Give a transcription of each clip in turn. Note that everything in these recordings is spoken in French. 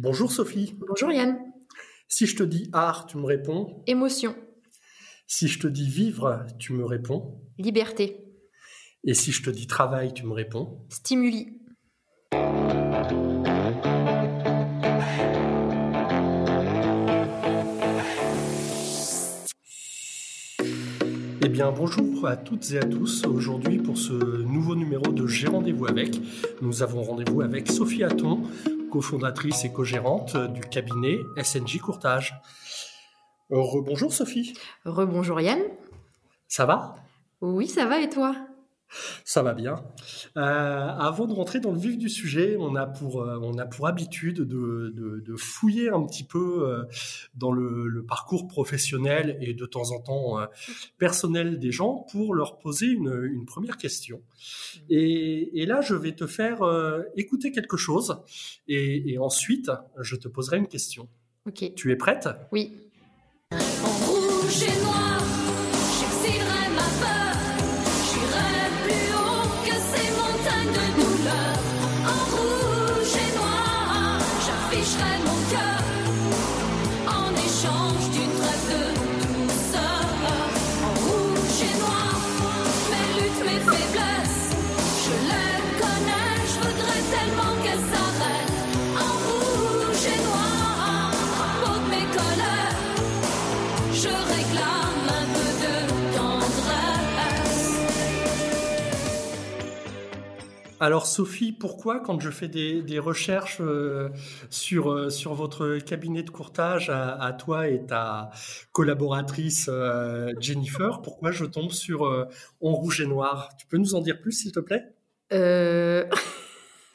Bonjour Sophie. Bonjour Yann. Si je te dis art, tu me réponds Émotion. Si je te dis vivre, tu me réponds Liberté. Et si je te dis travail, tu me réponds Stimuli. Eh bien, bonjour à toutes et à tous. Aujourd'hui, pour ce nouveau numéro de J'ai rendez-vous avec, nous avons rendez-vous avec Sophie Hatton, cofondatrice et co-gérante du cabinet SNJ Courtage. Rebonjour Sophie. Rebonjour Yann. Ça va? Oui, ça va et toi? Ça va bien. Euh, avant de rentrer dans le vif du sujet, on a pour, euh, on a pour habitude de, de, de, fouiller un petit peu euh, dans le, le, parcours professionnel et de temps en temps euh, personnel des gens pour leur poser une, une première question. Et, et, là, je vais te faire euh, écouter quelque chose et, et, ensuite, je te poserai une question. Ok. Tu es prête? Oui. En rouge et noir, Alors Sophie, pourquoi quand je fais des, recherches euh, sur, euh, sur votre cabinet de courtage à, toi et ta collaboratrice euh, Jennifer, pourquoi je tombe sur En rouge et noir? Tu peux nous en dire plus s'il te plaît?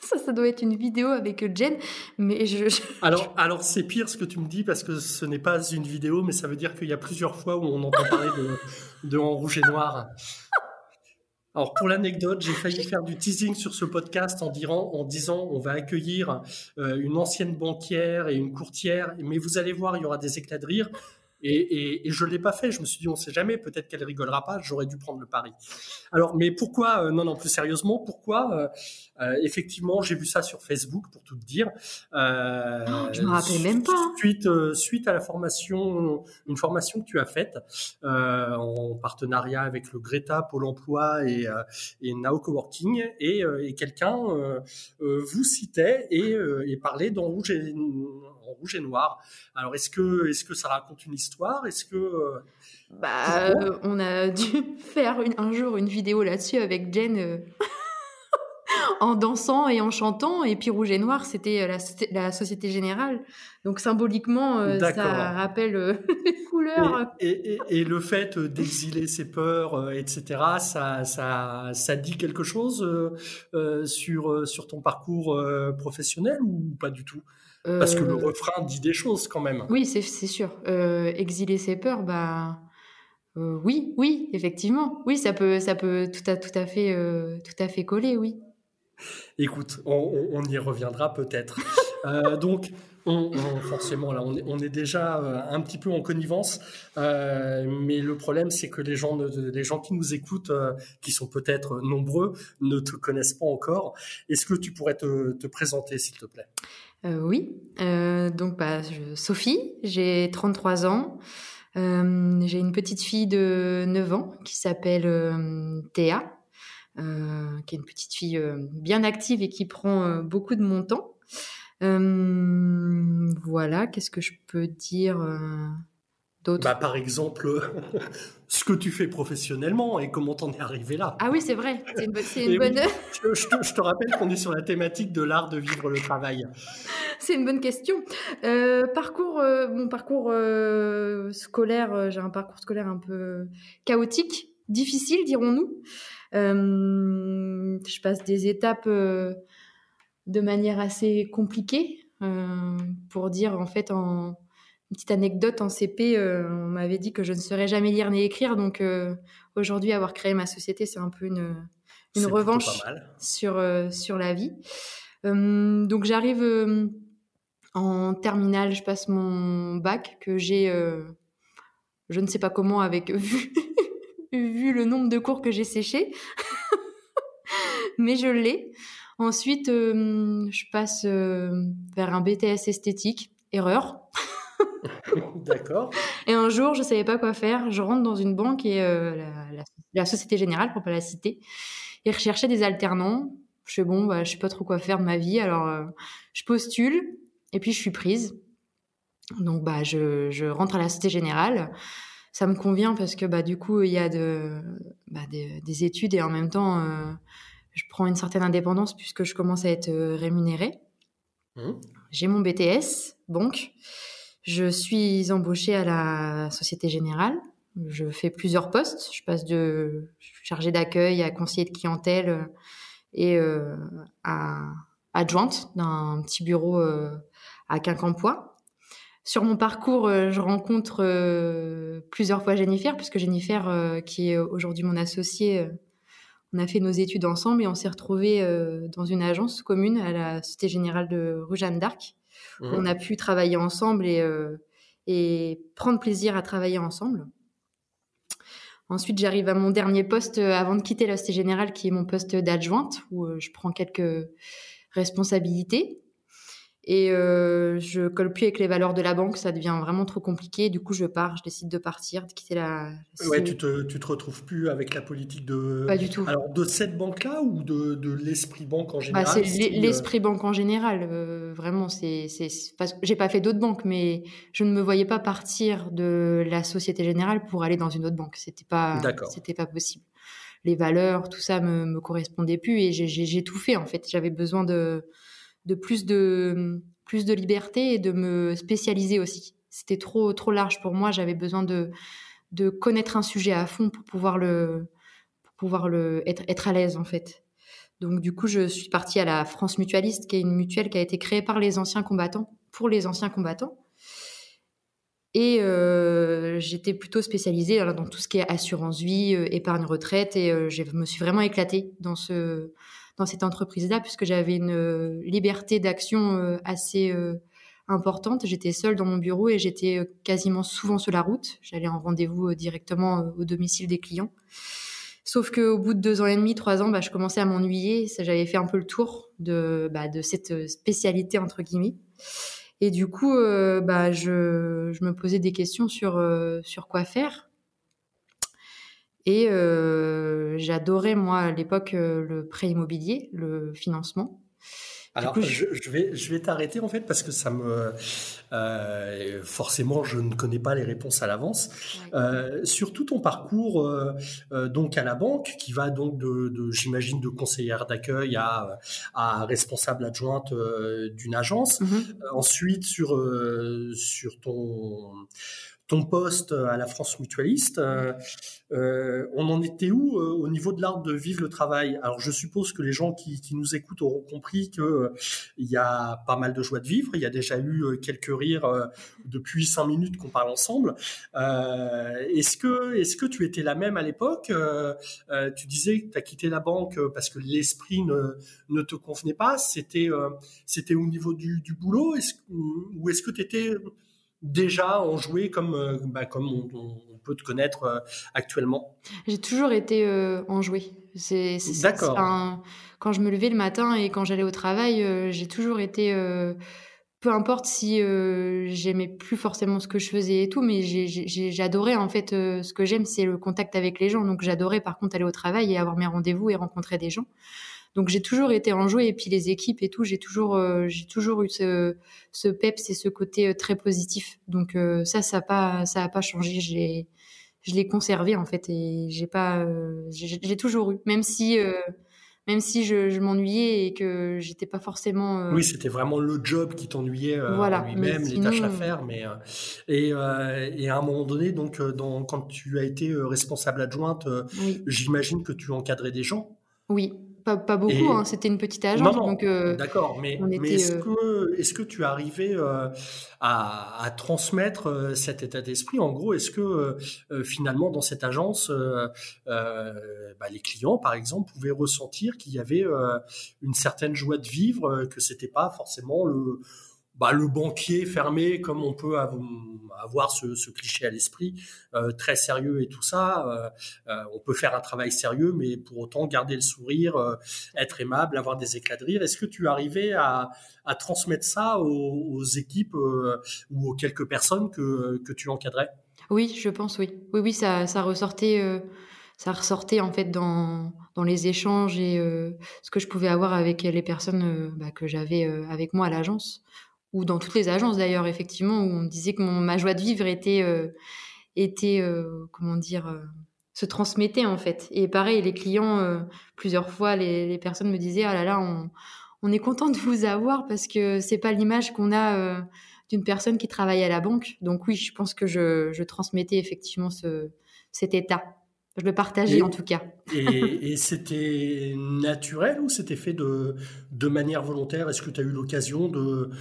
ça, doit être une vidéo avec Jen, mais je... Alors, alors c'est pire ce que tu me dis parce que ce n'est pas une vidéo, mais ça veut dire qu'il y a plusieurs fois où on entend parler de, de En rouge et noir. Alors pour l'anecdote, j'ai failli faire du teasing sur ce podcast en, dirant, en disant on va accueillir euh, une ancienne banquière et une courtière, mais vous allez voir, il y aura des éclats de rire. Et, et, je l'ai pas fait. Je me suis dit, on sait jamais. Peut-être qu'elle rigolera pas. J'aurais dû prendre le pari. Alors, mais pourquoi euh, Non, non, plus sérieusement, pourquoi euh, Effectivement, j'ai vu ça sur Facebook, pour tout te dire. Euh, Oh, je me rappelle même pas. Suite, euh, suite à la formation, une formation que tu as faite euh, en partenariat avec le Greta, Pôle Emploi et, euh, et Now Coworking, et, euh, et quelqu'un vous citait et, euh, et parlait d'en rouge et en rouge et noir. Alors, est-ce que, est-ce que ça raconte une histoire? Est-ce que Bah, euh, on a dû faire une- un jour une vidéo là-dessus avec Jen euh, en dansant et en chantant. Et puis Rouge et Noir, c'était euh, la, soci- la Société Générale. Donc symboliquement, euh, ça rappelle euh, les couleurs. Et, et, et, et le fait d'exiler ses peurs, euh, etc., ça, ça, ça dit quelque chose sur, sur ton parcours professionnel ou pas du tout? Parce que le refrain dit des choses quand même. Oui, c'est sûr. Exiler ses peurs, bah euh, oui, oui, effectivement. Oui, ça peut, ça peut tout à, tout à fait, euh, tout à fait coller, oui. Écoute, on, on- on y reviendra peut-être. Euh, donc, on, on- forcément, là, on est, on est déjà euh, un petit peu en connivence, euh, mais le problème, c'est que les gens, ne- les gens qui nous écoutent, euh, qui sont peut-être nombreux, ne te connaissent pas encore. Est-ce que tu pourrais te, te présenter, s'il te plaît? Oui. Donc, bah, je- Sophie, j'ai 33 ans. J'ai une petite fille de 9 ans qui s'appelle Théa, euh, qui est une petite fille euh, bien active et qui prend euh, beaucoup de mon temps. Voilà, qu'est-ce que je peux dire d'autre? Bah, Par exemple, ce que tu fais professionnellement et comment t'en es arrivé là. Ah oui, c'est vrai, c'est une, bo- c'est une oui. bonne... Je, je te, je te rappelle qu'on est sur la thématique de l'art de vivre le travail. C'est une bonne question. Parcours, mon parcours scolaire, j'ai un parcours scolaire un peu chaotique, difficile, dirons-nous. Euh, je passe des étapes euh, de manière assez compliquée. euh, pour dire, en fait, en une petite anecdote, en CP, euh, on m'avait dit que je ne saurais jamais lire ni écrire. Donc euh, aujourd'hui, avoir créé ma société, c'est un peu une, revanche sur, euh, sur la vie. Donc j'arrive en terminale, je passe mon bac que j'ai, je ne sais pas comment, avec vu, vu le nombre de cours que j'ai séché, mais je l'ai Ensuite, euh, je passe euh, vers un BTS esthétique. Erreur. D'accord. Et un jour, je savais pas quoi faire. Je rentre dans une banque et euh, la, la- la Société Générale, pour pas la citer, et recherchait des alternants. Je fais bon, bah, je sais pas trop quoi faire de ma vie, alors je postule et puis je suis prise. Donc bah je, je rentre à la Société Générale. Ça me convient parce que bah du coup il y a de, bah, des, des études et en même temps euh, je prends une certaine indépendance puisque je commence à être euh, rémunérée. Mhm. J'ai mon BTS, banque. Je suis embauchée à la Société Générale. Je fais plusieurs postes. Je passe de chargée d'accueil à conseiller de clientèle euh, et euh, à adjointe d'un petit bureau euh, à Quincampoix. Sur mon parcours, euh, je rencontre euh, plusieurs fois Jennifer, puisque Jennifer, euh, qui est aujourd'hui mon associée, on a fait nos études ensemble et on s'est retrouvés dans une agence commune à la Société Générale de rue Jeanne d'Arc. Mhm. On a pu travailler ensemble et, et prendre plaisir à travailler ensemble. Ensuite, j'arrive à mon dernier poste avant de quitter la Société Générale, qui est mon poste d'adjointe, où je prends quelques responsabilités. Et euh, je colle plus avec les valeurs de la banque, ça devient vraiment trop compliqué. Du coup, je pars, je décide de partir, de quitter la. Ouais, société. tu te, tu te retrouves plus avec la politique de. Pas du tout. Alors, de cette banque-là ou de, de l'esprit banque en général Bah, c'est euh, l'esprit banque en général. euh, vraiment, c'est, j'ai pas fait d'autres banques, mais je ne me voyais pas partir de la Société Générale pour aller dans une autre banque. C'était pas, c'était pas possible. Les valeurs, tout ça me, me correspondait plus et j'ai tout fait en fait. J'avais besoin de, de plus de, plus de liberté et de me spécialiser aussi. C'était trop, trop large pour moi. J'avais besoin de, de connaître un sujet à fond pour pouvoir le, pour pouvoir le, être, être à l'aise en fait. Donc du coup, je suis partie à la France Mutualiste, qui est une mutuelle qui a été créée par les anciens combattants, pour les anciens combattants. Et euh, j'étais plutôt spécialisée dans tout ce qui est assurance vie, euh, épargne retraite, et euh, je me suis vraiment éclatée dans ce dans cette entreprise-là, puisque j'avais une euh, liberté d'action euh, assez euh, importante. J'étais seule dans mon bureau et j'étais quasiment souvent sur la route. J'allais en rendez-vous directement au domicile des clients. Sauf qu'au bout de deux ans et demi, trois ans, bah, je commençais à m'ennuyer. J'avais fait un peu le tour de, bah, cette spécialité, entre guillemets. Et du coup, bah, je, me posais des questions sur, sur quoi faire. Et euh, j'adorais, moi, à l'époque, euh, le prêt immobilier, le financement. Alors, coup, je, je vais, je vais t'arrêter en fait parce que ça me, euh, forcément, je ne connais pas les réponses à l'avance. Euh, sur tout ton parcours, euh, donc à la banque, qui va donc de, de j'imagine, de conseillère d'accueil à, à responsable adjointe d'une agence. Euh, ensuite, sur sur ton ton poste à la France Mutualiste, euh, euh, on en était où euh, au niveau de l'art de vivre le travail? Alors, je suppose que les gens qui, nous écoutent auront compris que il y a pas mal de joie de vivre. Il y a déjà eu quelques rires depuis cinq minutes qu'on parle ensemble. Est-ce que est-ce que tu étais la même à l'époque? Tu disais que tu as quitté la banque parce que l'esprit ne, ne te convenait pas. C'était c'était au niveau du, du boulot? Est-ce, ou est-ce que tu étais déjà enjoué comme euh, bah, comme on, peut te connaître euh, actuellement J'ai toujours été euh, enjouée. C'est, c'est- c'est- D'accord. quand je me levais le matin et quand j'allais au travail, j'ai toujours été. peu importe si euh, j'aimais plus forcément ce que je faisais et tout, mais j'ai, j'ai- j'ai- j'adorais en fait. euh, ce que j'aime, c'est le contact avec les gens. Donc j'adorais par contre aller au travail et avoir mes rendez-vous et rencontrer des gens. Donc j'ai toujours été enjouée et puis les équipes et tout, j'ai toujours, euh, j'ai toujours eu ce, ce peps et ce côté euh, très positif. Donc euh, ça, ça a pas, ça a pas changé. J'ai, je l'ai conservé en fait et j'ai pas, j'ai toujours eu, même si, même si je, je m'ennuyais et que j'étais pas forcément. euh, Oui, c'était vraiment le job qui t'ennuyait euh, Voilà, lui-même, les tâches à faire. Mais euh, et, et à un moment donné, donc dans, quand tu as été responsable adjointe, oui, j'imagine que tu encadrais des gens. oui, pas, pas beaucoup. Et- hein, C'était une petite agence, non, non, donc euh, d'accord. Mais, on mais était, est-ce euh, que est-ce que tu es arrivé euh, à, à transmettre cet état d'esprit? En gros, est-ce que euh, finalement dans cette agence, bah, les clients, par exemple, pouvaient ressentir qu'il y avait une certaine joie de vivre, que c'était pas forcément le bah, le banquier fermé, comme on peut avoir ce, cliché à l'esprit, euh, très sérieux et tout ça. Euh, euh, on peut faire un travail sérieux, mais pour autant garder le sourire, être aimable, avoir des éclats de rire. Est-ce que tu arrivais à, transmettre ça aux, équipes ou aux quelques personnes que, tu encadrais? Oui, je pense, oui. Oui, oui, ça, ressortait. ça ressortait en fait dans, les échanges et ce que je pouvais avoir avec les personnes bah, que j'avais avec moi à l'agence ou dans toutes les agences d'ailleurs effectivement où on me disait que mon, ma joie de vivre était euh, était euh, comment dire euh, se transmettait en fait. Et pareil les clients plusieurs fois les, les personnes me disaient ah là là on, on est content de vous avoir parce que c'est pas l'image qu'on a d'une personne qui travaille à la banque donc oui je pense que je, je transmettais effectivement ce, cet état. Je le partageais Et- en tout cas. Et, et c'était naturel ou c'était fait de, de manière volontaire? Est-ce que tu as eu l'occasion de,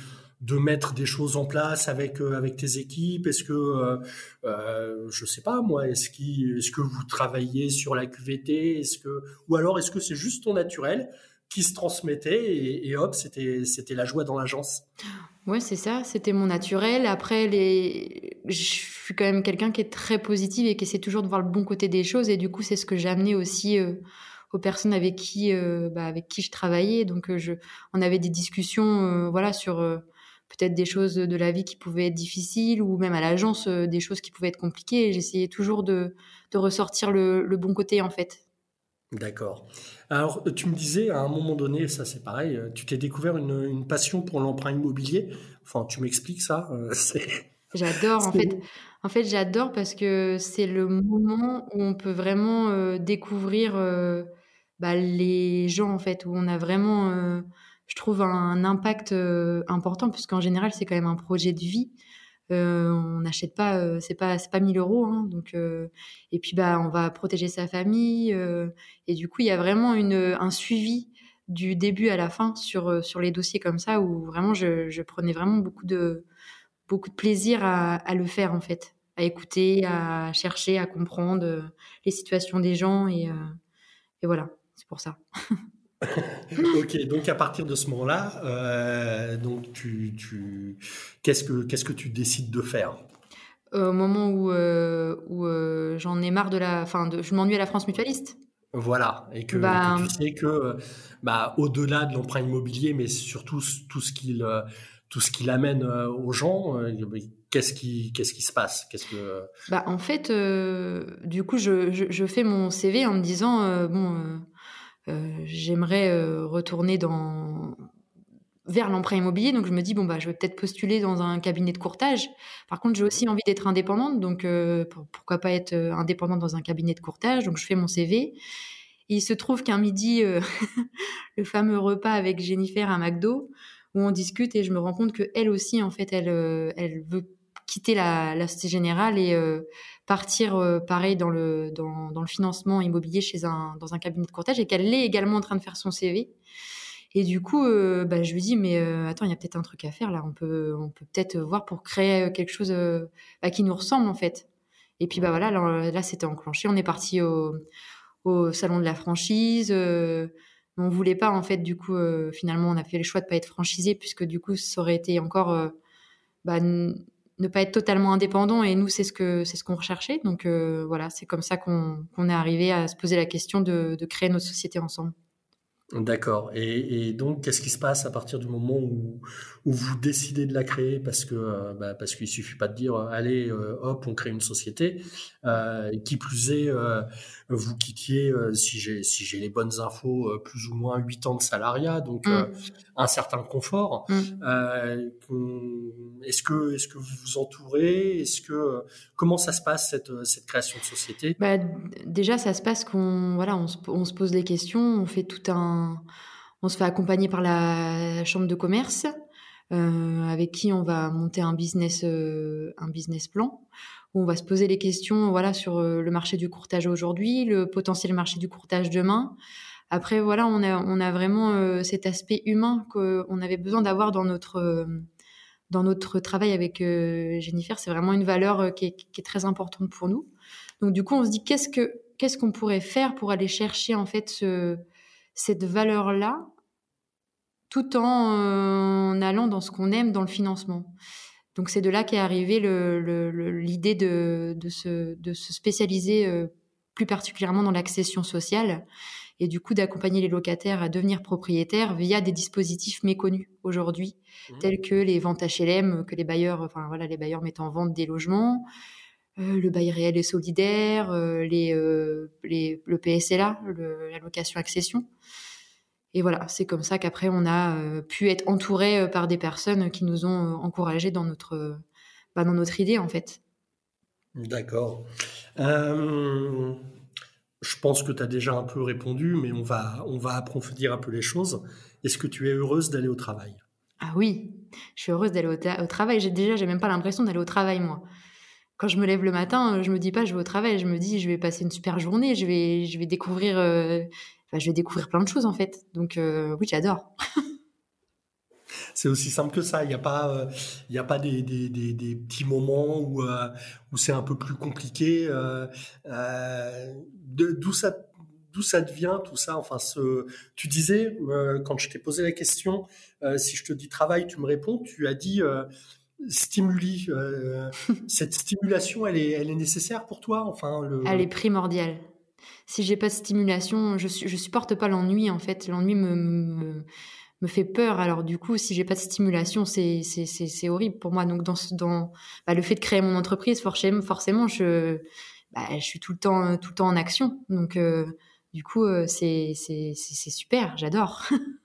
de mettre des choses en place avec, euh, avec tes équipes? Est-ce que, euh, euh, je sais pas moi, est-ce qu'il- est-ce que vous travaillez sur la QVT est-ce que, Ou alors est-ce que c'est juste ton naturel qui se transmettait et, hop, c'était c'était la joie dans l'agence? Ouais, c'est ça, c'était mon naturel. Après, les... je suis quand même quelqu'un qui est très positive et qui essaie toujours de voir le bon côté des choses. Et du coup, c'est ce que j'ai amené aussi euh, aux personnes avec qui, euh, bah, avec qui je travaillais. Donc, je... on avait des discussions voilà, sur peut-être des choses de la vie qui pouvaient être difficiles ou même à l'agence, euh, des choses qui pouvaient être compliquées. Et j'essayais toujours de, de ressortir le, le bon côté, en fait. D'accord. Alors, tu me disais à un moment donné, ça c'est pareil, euh, tu t'es découvert une, une passion pour l'emprunt immobilier. Enfin, tu m'expliques ça euh, J'adore, en fait. En fait, j'adore parce que c'est le moment où on peut vraiment euh, découvrir euh, bah, les gens, en fait, où on a vraiment, euh, je trouve, un impact euh, important, puisqu'en général, c'est quand même un projet de vie. Euh, on n'achète pas, euh, c'est pas, pas 1000 euros, hein, donc et puis bah, on va protéger sa famille, et du coup, il y a vraiment une, un suivi du début à la fin sur sur les dossiers comme ça, où vraiment je, je prenais vraiment beaucoup de beaucoup de plaisir à, à le faire en fait, à écouter, à chercher, à comprendre les situations des gens et, et voilà, c'est pour ça. Ok, donc à partir de ce moment-là, euh, donc tu, tu, qu'est-ce que qu'est-ce que tu décides de faire? Euh, au moment où, euh, où euh, j'en ai marre de la, enfin, je m'ennuie à la France mutualiste. Voilà, et que, Bah, que tu sais que bah, au-delà de l'emprunt immobilier, mais surtout tout ce qu'il tout ce qu'il amène aux gens, qu'est-ce qui qu'est-ce qui se passe? Qu'est-ce que Bah, en fait, du coup, je, je, je fais mon CV en me disant, bon, j'aimerais euh, retourner dans vers l'emprunt immobilier, donc je me dis bon bah je vais peut-être postuler dans un cabinet de courtage. Par contre, j'ai aussi envie d'être indépendante, donc euh, pour- pourquoi pas être euh, indépendante dans un cabinet de courtage. Donc je fais mon CV. Il se trouve qu'un midi, euh, le fameux repas avec Jennifer à McDo, où on discute et je me rends compte que elle aussi en fait elle euh, elle veut quitter la, Société Générale et euh, partir euh, pareil dans le dans, le financement immobilier chez un dans un cabinet de courtage et qu'elle est également en train de faire son CV. Et du coup, euh, bah, je lui dis, mais attends, il y a peut-être un truc à faire là. On peut, on peut peut-être voir pour créer quelque chose bah, qui nous ressemble en fait. Et puis bah voilà, là, là, c'était enclenché. On est parti au, salon de la franchise. on voulait pas en fait. Du coup, finalement, on a fait le choix de pas être franchisé puisque du coup, ça aurait été encore bah, ne pas être totalement indépendant. Et nous, c'est ce que c'est ce qu'on recherchait. Donc euh, voilà, c'est comme ça qu'on qu'on est arrivé à se poser la question de, de créer notre société ensemble. D'accord. Et, et donc, qu'est-ce qui se passe à partir du moment où, où vous décidez de la créer? Parce que, euh, bah, parce qu'il suffit pas de dire, euh, allez, euh, hop, on crée une société. Euh, qui plus est, vous quittiez, si j'ai, si j'ai les bonnes infos, plus ou moins huit ans de salariat, donc Mm. euh, un certain confort. Mm. Euh, est-ce que, est-ce que vous vous entourez? Est-ce que, comment ça se passe cette, cette création de société? Bah, déjà, ça se passe qu'on voilà, on se, on se pose les questions, on fait tout un, on se fait accompagner par la chambre de commerce, euh, avec qui on va monter un business, euh, un business plan, où on va se poser les questions, voilà, sur euh, le marché du courtage aujourd'hui, le potentiel marché du courtage demain. Après, voilà, on a, on a vraiment cet aspect humain qu'on avait besoin d'avoir dans notre, dans notre travail avec Jennifer. C'est vraiment une valeur qui est, très importante pour nous. Donc du coup, on se dit qu'est-ce que qu'est-ce qu'on pourrait faire pour aller chercher en fait ce, cette valeur-là tout en, euh, en allant dans ce qu'on aime dans le financement. Donc c'est de là qu'est arrivée l'idée de, de, se, de se spécialiser euh, plus particulièrement dans l'accession sociale et du coup d'accompagner les locataires à devenir propriétaires via des dispositifs méconnus aujourd'hui, Mhm. tels que les ventes HLM, que les bailleurs, enfin voilà, les bailleurs mettent en vente des logements, euh, le bail réel et solidaire, euh, les, euh, les, le PSLA, le, la location accession. Et voilà, c'est comme ça qu'après on a pu être entouré par des personnes qui nous ont encouragés dans notre, bah, dans notre idée en fait. D'accord. Je pense que tu as déjà un peu répondu, mais on va, on va approfondir un peu les choses. Est-ce que tu es heureuse d'aller au travail? Ah oui, je suis heureuse d'aller au, au travail. J'ai déjà, j'ai même pas l'impression d'aller au travail moi. Quand je me lève le matin, euh, je me dis pas je vais au travail, je me dis je vais passer une super journée, je vais, je vais découvrir, euh, enfin, je vais découvrir plein de choses en fait. Donc euh, oui, j'adore. C'est aussi simple que ça. Il n'y a pas, y a pas des, des, des, petits moments où, où c'est un peu plus compliqué. D'où ça, d'où ça devient tout ça Enfin, ce, tu disais quand je t'ai posé la question, si je te dis travail, tu me réponds. Tu as dit stimuli. euh, cette stimulation, elle est, nécessaire pour toi Enfin, le... Elle est primordiale. Si j'ai pas de stimulation, je, je supporte pas l'ennui en fait. L'ennui me, me, fait peur. Alors du coup, si j'ai pas de stimulation, c'est horrible pour moi. Donc dans dans bah, le fait de créer mon entreprise, forcément je bah, je suis tout le temps tout le temps en action. Donc euh, du coup euh, c'est super. J'adore.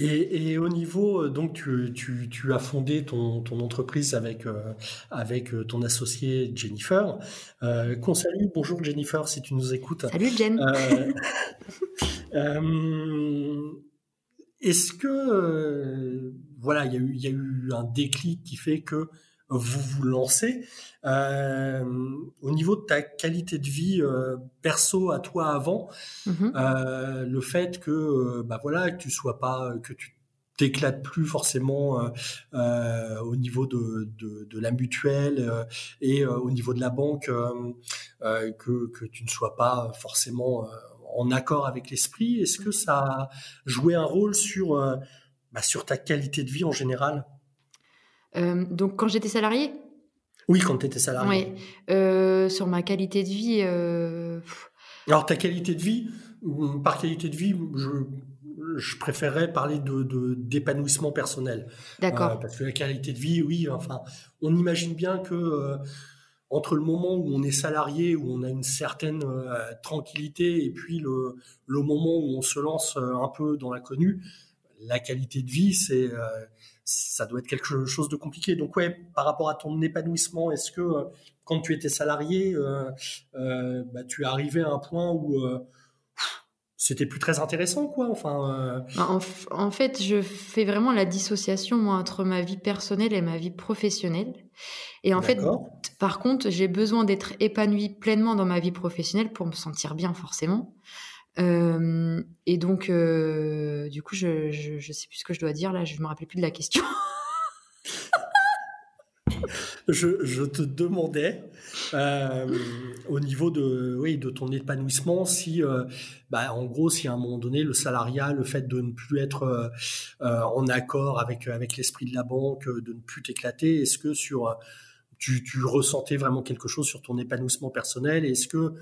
Et, et au niveau, euh, donc tu, tu, tu as fondé ton, ton entreprise avec, euh, avec euh, ton associé Jennifer. Euh, qu'on salue, bonjour Jennifer si tu nous écoutes. Salut Jen. Euh, Est-ce que, voilà, il y, a eu- il y a eu un déclic qui fait que vous vous lancez. Euh, au niveau de ta qualité de vie euh, perso à toi avant, Mhm. euh, le fait que bah voilà que tu sois pas que tu t'éclates plus forcément euh, euh, au niveau de, de, de la mutuelle euh, et au niveau de la banque que, que tu ne sois pas forcément en accord avec l'esprit est-ce que ça a joué un rôle sur bah, sur ta qualité de vie en général? Donc quand j'étais salariée, oui quand tu étais salarié oui, euh, sur ma qualité de vie. euh, alors ta qualité de vie par qualité de vie je je préférerais parler de d'épanouissement personnel D'accord. Euh, parce que la qualité de vie, oui, enfin, on imagine bien que euh, entre le moment où on est salarié, où on a une certaine euh, tranquillité, et puis le, le moment où on se lance euh, un peu dans l'inconnu, la qualité de vie, c'est euh, ça doit être quelque chose de compliqué. Donc ouais, par rapport à ton épanouissement, est-ce que euh, quand tu étais salarié, euh, euh, bah, tu es arrivé à un point où c'était plus très intéressant, quoi. Enfin, euh, Bah, En, fait, je fais vraiment la dissociation moi, entre ma vie personnelle et ma vie professionnelle. Et en fait, par contre, j'ai besoin d'être épanouie pleinement dans ma vie professionnelle pour me sentir bien, forcément. Euh, et donc, euh, du coup, je, je, je sais plus ce que je dois dire là, je me rappelle plus de la question. Je, te demandais euh, au niveau de, oui, de ton épanouissement, si, bah, en gros, si à un moment donné, le salariat, le fait de ne plus être en accord avec, avec l'esprit de la banque, de ne plus t'éclater, est-ce que sur, tu, tu ressentais vraiment quelque chose sur ton épanouissement personnel? Est-ce que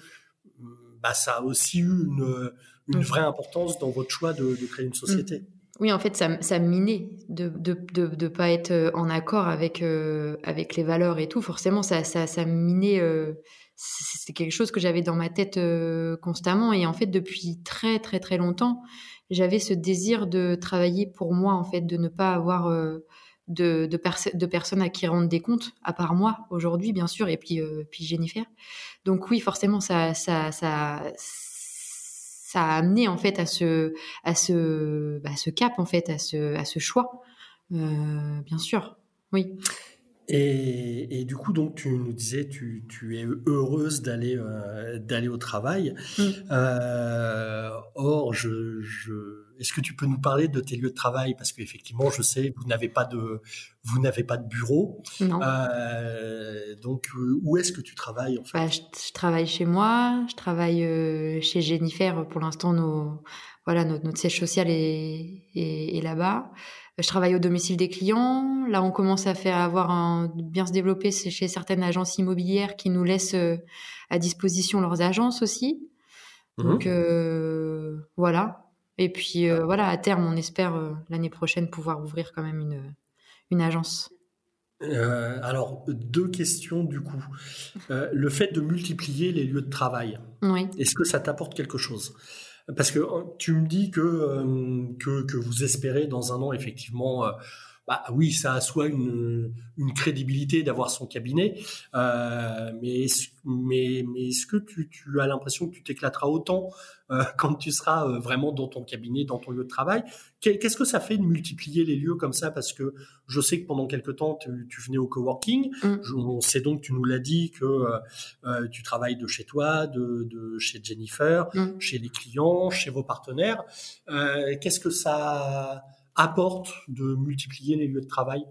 bah, ça a aussi eu une, une Mm. vraie importance dans votre choix de, de créer une société Oui, en fait, ça, ça me minait de de, de, de pas être euh, en accord avec, euh, avec les valeurs et tout. Forcément, ça, ça, ça me minait. euh, c'est quelque chose que j'avais dans ma tête euh, constamment. Et en fait, depuis très, très, très longtemps, j'avais ce désir de travailler pour moi, en fait, de ne pas avoir de, de, perso- de personnes à qui rendre des comptes, à part moi, aujourd'hui, bien sûr, et puis, euh, puis Jennifer. Donc oui, forcément, ça, ça, ça, ça a amené, en fait, à ce à ce, bah, ce cap en fait, à ce, à ce choix, Euh, bien sûr. Oui. Et, et du coup, donc, tu nous disais, tu, tu es heureuse d'aller euh, d'aller au travail. Mm. Euh, or, je, je, est-ce que tu peux nous parler de tes lieux de travail? Parce qu'effectivement, je sais, vous n'avez pas de vous n'avez pas de bureau. Non. Euh, donc, euh, où est-ce que tu travailles en fait? Bah, je, je travaille chez moi, je travaille euh, chez Jennifer. Pour l'instant, nos voilà, notre, notre siège social est, est, est là-bas. Je travaille au domicile des clients. Là, on commence à faire avoir un, bien se développer chez certaines agences immobilières qui nous laissent à disposition leurs agences aussi. Donc euh, voilà. Et puis euh, voilà, à terme, on espère euh, l'année prochaine pouvoir ouvrir quand même une, une agence. Euh, alors, deux questions du coup. Le fait de multiplier les lieux de travail, Oui. est-ce que ça t'apporte quelque chose? Parce que tu me dis que, que, que vous espérez dans un an effectivement, bah oui, ça a soit une, une crédibilité d'avoir son cabinet, euh, mais, est-ce- mais, mais est-ce que tu, tu as l'impression que tu t'éclateras autant euh, quand tu seras euh, vraiment dans ton cabinet, dans ton lieu de travail? Qu'est- Qu'est-ce que ça fait de multiplier les lieux comme ça? Parce que je sais que pendant quelque temps, tu, tu venais au coworking. Mm. Je- on sait donc, tu nous l'as dit, que euh, euh, tu travailles de chez toi, de, de chez Jennifer, Mm. chez les clients, chez vos partenaires. Euh, Qu'est-ce que ça apporte de multiplier les lieux de travail?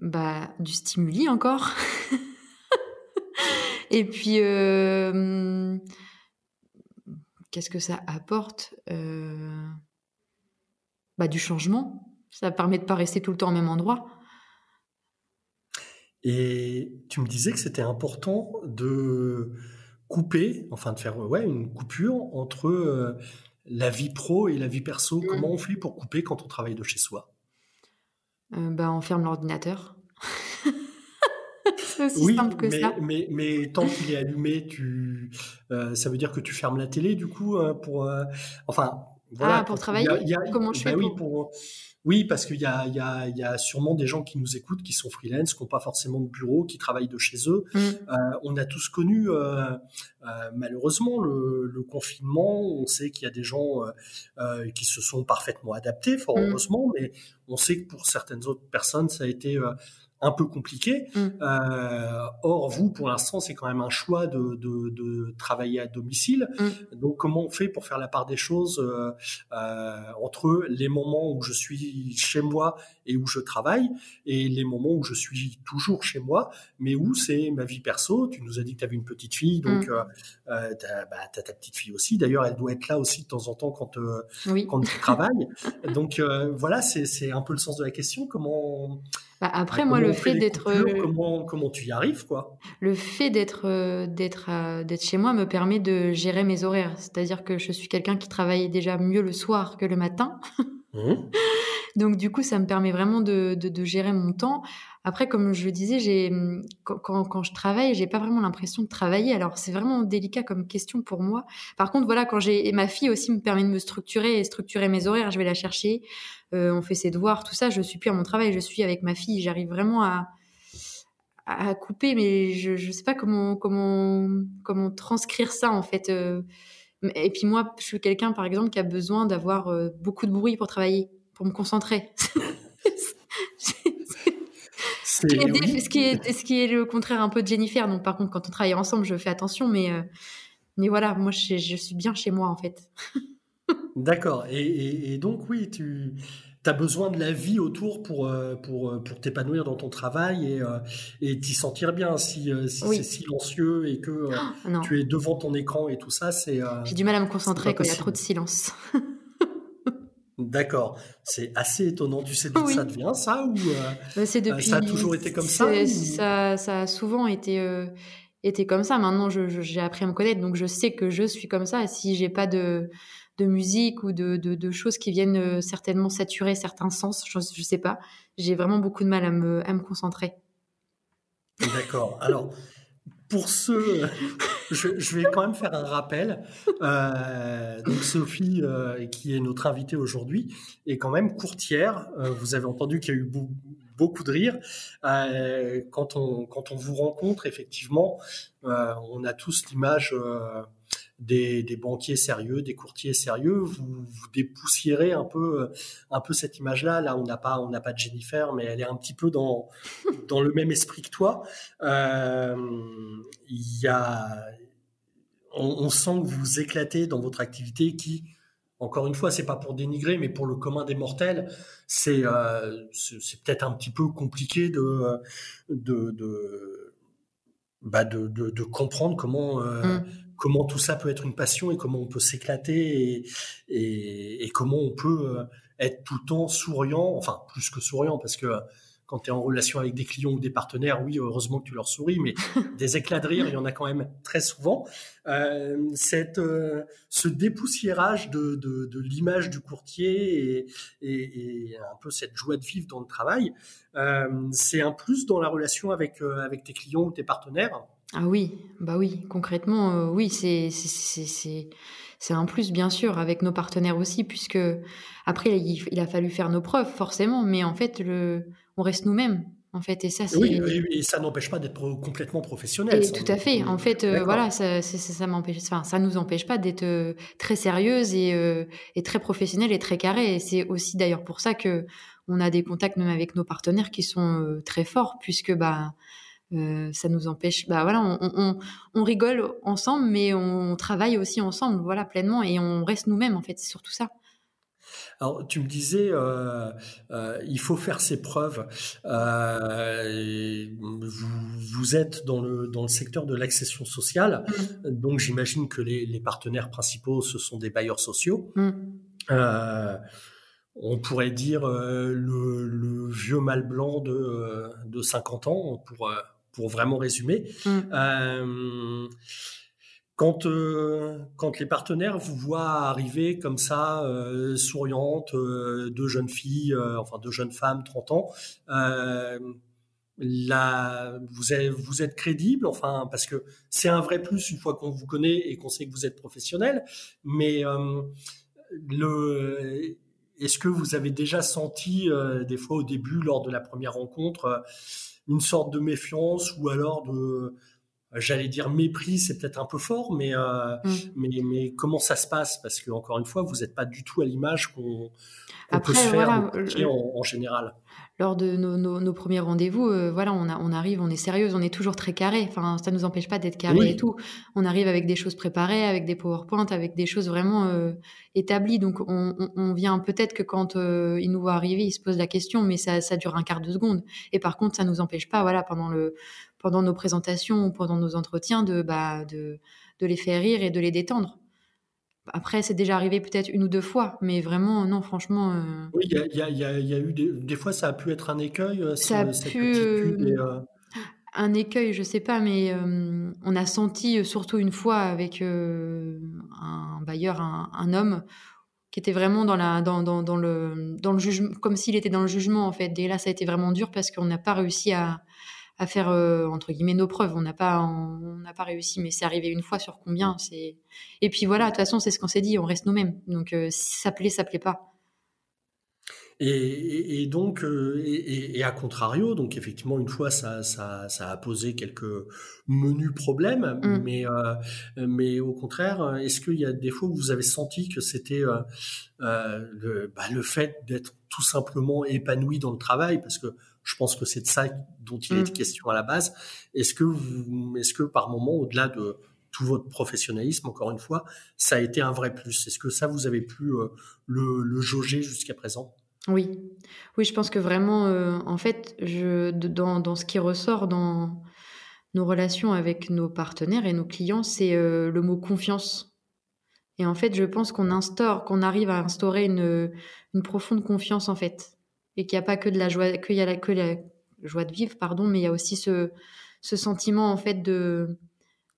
Bah, du stimuli encore. Et puis, euh, qu'est-ce que ça apporte? Euh, bah, Du changement. Ça permet de pas rester tout le temps au même endroit. Et tu me disais que c'était important de couper, enfin de faire ouais, une coupure entre euh, la vie pro et la vie perso. Mm. Comment on fait pour couper quand on travaille de chez soi? Euh, bah, on ferme l'ordinateur. C'est aussi Oui, simple que mais, ça. mais, mais tant qu'il est allumé, tu, euh, ça veut dire que tu fermes la télé du coup euh, pour, enfin, voilà. Ah, pour y a- travailler il y a- Comment je bah fais oui, pour- pour, oui, parce qu'il y a, y, sûrement des gens qui nous écoutent, qui sont freelance, qui n'ont pas forcément de bureau, qui travaillent de chez eux. Mm. Euh, on a tous connu, euh, euh, malheureusement, le, le confinement. On sait qu'il y a des gens qui se sont parfaitement adaptés, fort Mm. heureusement, mais on sait que pour certaines autres personnes, ça a été un peu compliqué. Mm. Euh, or, vous, pour l'instant, c'est quand même un choix de, de, de travailler à domicile. Mm. Donc, comment on fait pour faire la part des choses euh, euh, entre les moments où je suis chez moi et où je travaille et les moments où je suis toujours chez moi, mais où c'est ma vie perso? Tu nous as dit que tu avais une petite fille, donc Mm. euh, euh, tu as, ta petite fille aussi. D'ailleurs, elle doit être là aussi de temps en temps quand, euh, Oui. quand tu travailles. donc, euh, voilà, c'est c'est un peu le sens de la question. Comment Bah, après, moi, le fait d'être euh, comment, comment tu y arrives, quoi? le fait d'être euh, d'être euh, d'être chez moi me permet de gérer mes horaires. C'est-à-dire que je suis quelqu'un qui travaille déjà mieux le soir que le matin. Hum, Donc du coup, ça me permet vraiment de, de, de gérer mon temps. Après, comme je le disais, hum, quand, je travaille, j'ai pas vraiment l'impression de travailler. Alors c'est vraiment délicat comme question pour moi. Par contre, voilà, quand j'ai ma fille aussi me permet de me structurer et structurer mes horaires. Je vais la chercher, euh, on fait ses devoirs, tout ça. Je suis plus à mon travail, je suis avec ma fille. J'arrive vraiment à à couper, mais je je sais pas comment comment comment transcrire ça en fait. euh. Et puis moi, je suis quelqu'un par exemple qui a besoin d'avoir euh, beaucoup de bruit pour travailler, pour me concentrer. Ce qui, est, oui, ce, qui est, ce qui est le contraire un peu de Jennifer. Donc, par contre, quand on travaille ensemble, je fais attention. Mais, euh, mais voilà, moi, je, je suis bien chez moi, en fait. D'accord. Et, et- et donc, oui, tu as besoin de la vie autour pour, euh, pour, euh, pour t'épanouir dans ton travail et et t'y sentir bien. Si, si Oui. c'est silencieux et que tu es devant ton écran et tout ça, c'est... j'ai du mal à me concentrer quand il y a trop de silence. D'accord. C'est assez étonnant. Tu sais d'où Oui. ça devient, ça ou, euh, Bah, c'est Euh, depuis. ça a toujours été comme ça, ou- ça, ça a souvent été, euh, été comme ça. Maintenant, j'ai appris à me connaître, donc je sais que je suis comme ça. Et si j'ai pas de, de musique ou de, de, de choses qui viennent certainement saturer certains sens, je, je sais pas. J'ai vraiment beaucoup de mal à me, à me concentrer. D'accord. Alors, pour ceux, je, je vais quand même faire un rappel. Euh, donc Sophie, euh, qui est notre invitée aujourd'hui, est quand même courtière. Euh, vous avez entendu qu'il y a eu beau- beaucoup de rire. Euh, quand, on, quand on vous rencontre, effectivement, euh, on a tous l'image euh, des, des banquiers sérieux, des courtiers sérieux. Vous, vous dépoussiérez un peu, euh, un peu cette image-là. Là, on n'a pas, on n'a pas de Jennifer, mais elle est un petit peu dans, dans le même esprit que toi. Euh, Il y a, on, on sent que vous éclatez dans votre activité qui, encore une fois, c'est pas pour dénigrer, mais pour le commun des mortels, c'est euh, c'est c'est peut-être un petit peu compliqué de, de, de bah de, de, de, comprendre comment, euh, Mm. Comment tout ça peut être une passion et comment on peut s'éclater et, et, et comment on peut euh, être tout le temps souriant, enfin plus que souriant parce que euh, quand tu es en relation avec des clients ou des partenaires, oui, heureusement que tu leur souris, mais des éclats de rire, il y en a quand même très souvent. Euh, cette, euh, ce dépoussiérage de, de, de l'image du courtier et, et, et, un peu cette joie de vivre dans le travail, euh, c'est un plus dans la relation avec, avec tes clients ou tes partenaires. Ah oui, bah oui, concrètement, euh, oui, c'est c'est c'est c'est un plus bien sûr avec nos partenaires aussi, puisque après il, il, a fallu faire nos preuves forcément, mais en fait le on reste nous-mêmes en fait et ça c'est oui, oui, et ça n'empêche pas d'être complètement professionnel. Et tout à fait. En fait, euh, voilà, ça, ça, ça m'empêche, enfin, ça nous empêche pas d'être euh, très sérieuse et, euh, et très professionnelle et très carré. Et c'est aussi d'ailleurs pour ça que on a des contacts même avec nos partenaires qui sont euh, très forts, puisque bah euh, ça nous empêche. Bah voilà, on, on, on, rigole ensemble, mais on travaille aussi ensemble, voilà, pleinement, et on reste nous-mêmes. En fait, c'est surtout ça. Alors, tu me disais, euh, euh, il faut faire ses preuves. Euh, vous, vous, êtes dans le, dans le secteur de l'accession sociale, mmh. donc j'imagine que les, les, partenaires principaux, ce sont des bailleurs sociaux. Mmh. on pourrait dire le, le, vieux mâle blanc de, de 50 ans, pour, pour vraiment résumer. Mmh quand, euh, quand les partenaires vous voient arriver comme ça, euh, souriantes, euh, deux jeunes filles, enfin deux jeunes femmes, 30 ans, là, vous êtes, vous êtes crédible, enfin, parce que c'est un vrai plus une fois qu'on vous connaît et qu'on sait que vous êtes professionnel, mais le, est-ce que vous avez déjà senti, des fois au début, lors de la première rencontre, une sorte de méfiance ou alors de j'allais dire mépris, c'est peut-être un peu fort, mais, euh, mm. mais, mais comment ça se passe? Parce que encore une fois, vous n'êtes pas du tout à l'image qu'on qu peut se faire voilà, en, en, général. Lors de nos, nos, nos premiers rendez-vous, euh, voilà, on, a, on, arrive, on est sérieuse, on est toujours très carré. Enfin, ça nous empêche pas d'être carré oui. et tout. On arrive avec des choses préparées, avec des PowerPoint, avec des choses vraiment euh, établies. Donc, on, on, on vient peut-être que quand euh, il nous voit arriver, il se pose la question, mais ça, ça dure un quart de seconde. Et par contre, ça nous empêche pas, voilà, pendant le pendant nos présentations ou pendant nos entretiens de, bah, de, de les faire rire et de les détendre. Après, c'est déjà arrivé peut-être une ou deux fois, mais vraiment, non, franchement. Euh... Oui, il y a, y, a, y a, eu des, des, fois, ça a pu être un écueil. Ça a pu. Et, euh... Un écueil, je sais pas, mais euh, on a senti surtout une fois avec euh, un bailleur, un, un, homme qui était vraiment dans la dans, dans, dans le dans le jugement, comme s'il était dans le jugement en fait. Et là, ça a été vraiment dur parce qu'on n'a pas réussi à à faire euh, entre guillemets nos preuves. On n'a pas on n'a pas réussi, mais c'est arrivé une fois sur combien. C'est et puis voilà. De toute façon, c'est ce qu'on s'est dit. On reste nous-mêmes. Donc euh, si ça plaît, ça plaît pas. Et, donc, euh, et, et, à contrario, donc effectivement, une fois, ça, ça, ça a posé quelques menus problèmes, mm. mais, mais au contraire, est-ce qu'il y a des fois où vous avez senti que c'était le, bah, le fait d'être tout simplement épanoui dans le travail, parce que je pense que c'est de ça dont il est mmh. question à la base. Est-ce que vous, est-ce que par moment, au-delà de tout votre professionnalisme, encore une fois, ça a été un vrai plus? Est-ce que ça, vous avez pu euh, le, le, jauger jusqu'à présent? Oui, oui, je pense que vraiment, euh, en fait, je, dans, dans, ce qui ressort dans nos relations avec nos partenaires et nos clients, c'est euh, le mot confiance. Et en fait, je pense qu'on instaure, qu'on arrive à instaurer une, une profonde confiance, en fait et qu'il n'y a pas que de la joie, qu'il y a la, que la joie de vivre, pardon, mais il y a aussi ce, ce sentiment en fait de,